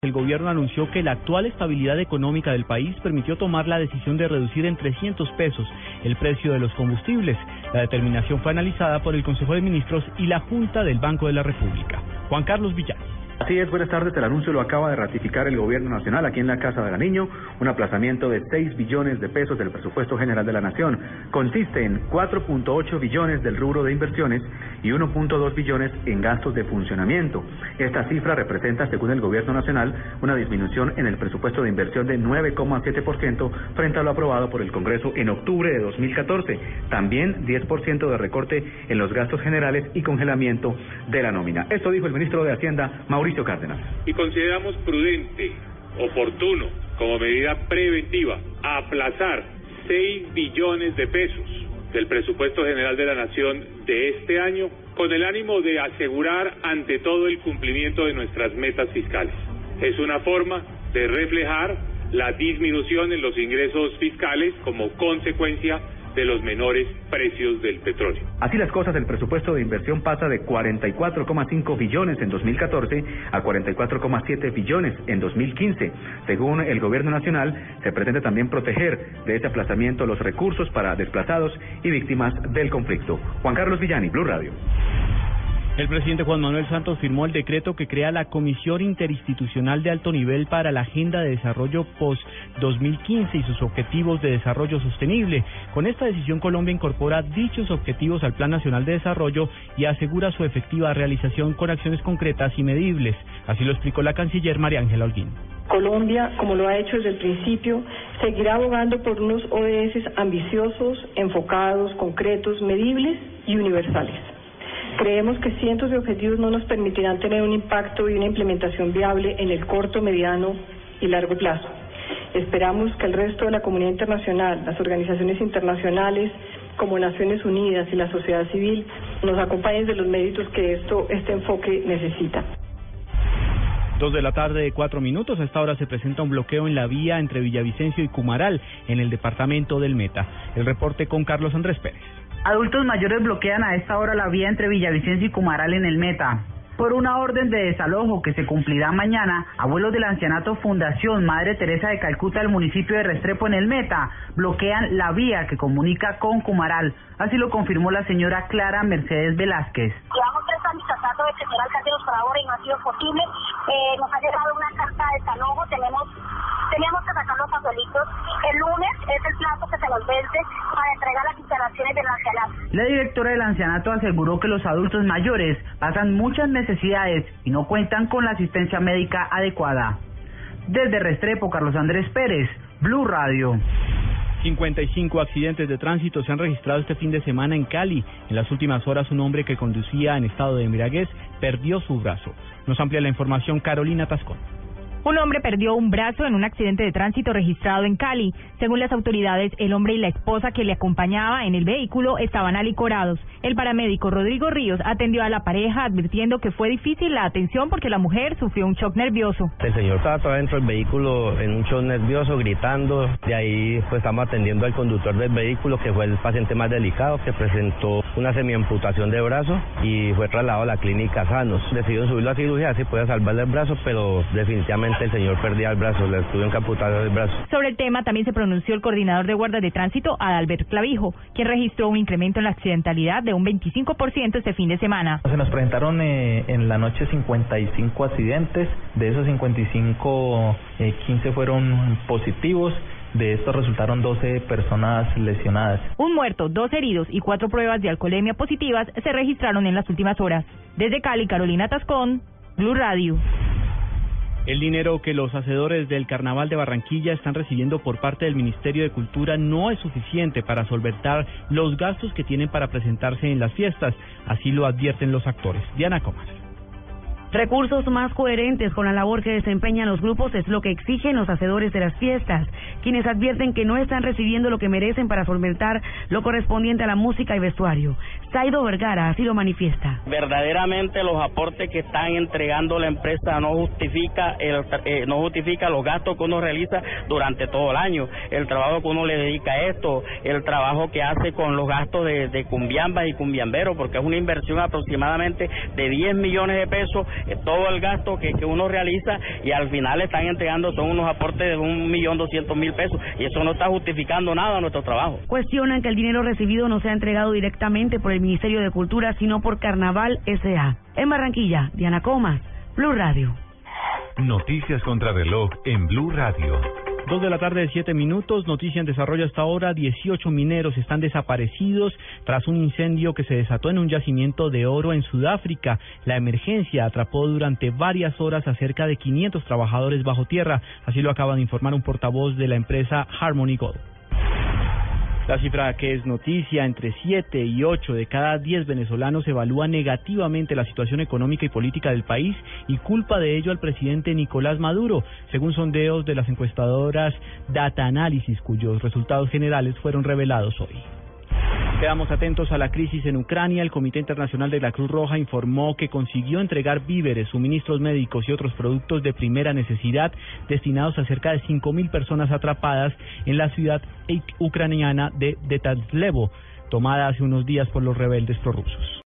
El gobierno anunció que la actual estabilidad económica del país permitió tomar la decisión de reducir en 300 pesos el precio de los combustibles. La determinación fue analizada por el Consejo de Ministros y la Junta del Banco de la República. Juan Carlos Villán. Así es, buenas tardes. El anuncio lo acaba de ratificar el Gobierno Nacional aquí en la Casa de Niño, un aplazamiento de 6 billones de pesos del presupuesto general de la Nación. Consiste en 4.8 billones del rubro de inversiones y 1.2 billones en gastos de funcionamiento. Esta cifra representa, según el Gobierno Nacional, una disminución en el presupuesto de inversión de 9,7% frente a lo aprobado por el Congreso en octubre de 2014. También 10% de recorte en los gastos generales y congelamiento de la nómina. Esto dijo el ministro de Hacienda, Mauricio y consideramos prudente, oportuno, como medida preventiva, aplazar 6 billones de pesos del presupuesto general de la Nación de este año con el ánimo de asegurar ante todo el cumplimiento de nuestras metas fiscales. Es una forma de reflejar la disminución en los ingresos fiscales como consecuencia de los menores precios del petróleo. Así las cosas, el presupuesto de inversión pasa de 44,5 billones en 2014 a 44,7 billones en 2015. Según el Gobierno Nacional, se pretende también proteger de este aplazamiento los recursos para desplazados y víctimas del conflicto. Juan Carlos Villani, Blue Radio. El presidente Juan Manuel Santos firmó el decreto que crea la Comisión Interinstitucional de Alto Nivel para la Agenda de Desarrollo Post-2015 y sus objetivos de desarrollo sostenible. Con esta decisión, Colombia incorpora dichos objetivos al Plan Nacional de Desarrollo y asegura su efectiva realización con acciones concretas y medibles. Así lo explicó la canciller María Ángela Holguín. Colombia, como lo ha hecho desde el principio, seguirá abogando por unos ODS ambiciosos, enfocados, concretos, medibles y universales. Creemos que cientos de objetivos no nos permitirán tener un impacto y una implementación viable en el corto, mediano y largo plazo. Esperamos que el resto de la comunidad internacional, las organizaciones internacionales como Naciones Unidas y la sociedad civil nos acompañen de los méritos que esto, este enfoque necesita. Dos de la tarde de cuatro minutos. A esta hora se presenta un bloqueo en la vía entre Villavicencio y Cumaral, en el departamento del Meta. El reporte con Carlos Andrés Pérez. Adultos mayores bloquean a esta hora la vía entre Villavicencio y Cumaral en el Meta. Por una orden de desalojo que se cumplirá mañana, abuelos del ancianato Fundación Madre Teresa de Calcuta del municipio de Restrepo en el Meta bloquean la vía que comunica con Cumaral. Así lo confirmó la señora Clara Mercedes Velázquez. Llevamos tres años tratando de que el alcalde nos colabore y no ha sido posible. Eh, nos ha llegado una carta de desalojo, tenemos Teníamos que sacar los abuelitos. El lunes es el plazo que se nos vence para entregar las. La directora del ancianato aseguró que los adultos mayores pasan muchas necesidades y no cuentan con la asistencia médica adecuada. Desde Restrepo, Carlos Andrés Pérez, Blue Radio. 55 accidentes de tránsito se han registrado este fin de semana en Cali. En las últimas horas un hombre que conducía en estado de embriaguez perdió su brazo. Nos amplia la información Carolina Tascón. Un hombre perdió un brazo en un accidente de tránsito registrado en Cali. Según las autoridades, el hombre y la esposa que le acompañaba en el vehículo estaban alicorados. El paramédico Rodrigo Ríos atendió a la pareja advirtiendo que fue difícil la atención porque la mujer sufrió un shock nervioso. El señor estaba todavía dentro del vehículo en un shock nervioso, gritando. De ahí pues estamos atendiendo al conductor del vehículo, que fue el paciente más delicado, que presentó una semiamputación de brazo y fue trasladado a la clínica Sanos. Decidieron subirlo a cirugía, así puede salvarle el brazo, pero definitivamente el señor perdía el brazo, le estuvo encaputado el brazo. Sobre el tema también se pronunció el coordinador de guardas de tránsito, Adalbert Clavijo, quien registró un incremento en la accidentalidad de un 25% este fin de semana. Se nos presentaron eh, en la noche 55 accidentes, de esos 55, 15 eh, fueron positivos. De estos resultaron 12 personas lesionadas. Un muerto, dos heridos y cuatro pruebas de alcoholemia positivas se registraron en las últimas horas. Desde Cali, Carolina Tascón, Blue Radio. El dinero que los hacedores del Carnaval de Barranquilla están recibiendo por parte del Ministerio de Cultura no es suficiente para solventar los gastos que tienen para presentarse en las fiestas, así lo advierten los actores. Diana Comas. Recursos más coherentes con la labor que desempeñan los grupos es lo que exigen los hacedores de las fiestas, quienes advierten que no están recibiendo lo que merecen para solventar lo correspondiente a la música y vestuario. Saido Vergara así lo manifiesta. Verdaderamente los aportes que están entregando la empresa no justifica el, eh, no justifica los gastos que uno realiza durante todo el año, el trabajo que uno le dedica a esto, el trabajo que hace con los gastos de, de cumbiambas y cumbiamberos, porque es una inversión aproximadamente de 10 millones de pesos eh, todo el gasto que, que uno realiza y al final están entregando son unos aportes de un millón doscientos mil pesos y eso no está justificando nada nuestro trabajo. Cuestionan que el dinero recibido no sea entregado directamente por el Ministerio de Cultura, sino por Carnaval S.A. En Barranquilla, Diana Comas, Blue Radio. Noticias contra reloj en Blue Radio. Dos de la tarde de siete minutos, noticia en desarrollo hasta ahora, 18 mineros están desaparecidos tras un incendio que se desató en un yacimiento de oro en Sudáfrica. La emergencia atrapó durante varias horas a cerca de 500 trabajadores bajo tierra, así lo acaba de informar un portavoz de la empresa Harmony Gold. La cifra que es noticia, entre 7 y 8 de cada 10 venezolanos evalúan negativamente la situación económica y política del país y culpa de ello al presidente Nicolás Maduro, según sondeos de las encuestadoras Data Analysis, cuyos resultados generales fueron revelados hoy. Quedamos atentos a la crisis en Ucrania. El Comité Internacional de la Cruz Roja informó que consiguió entregar víveres, suministros médicos y otros productos de primera necesidad destinados a cerca de 5.000 personas atrapadas en la ciudad ucraniana de Detanslevo, tomada hace unos días por los rebeldes prorrusos.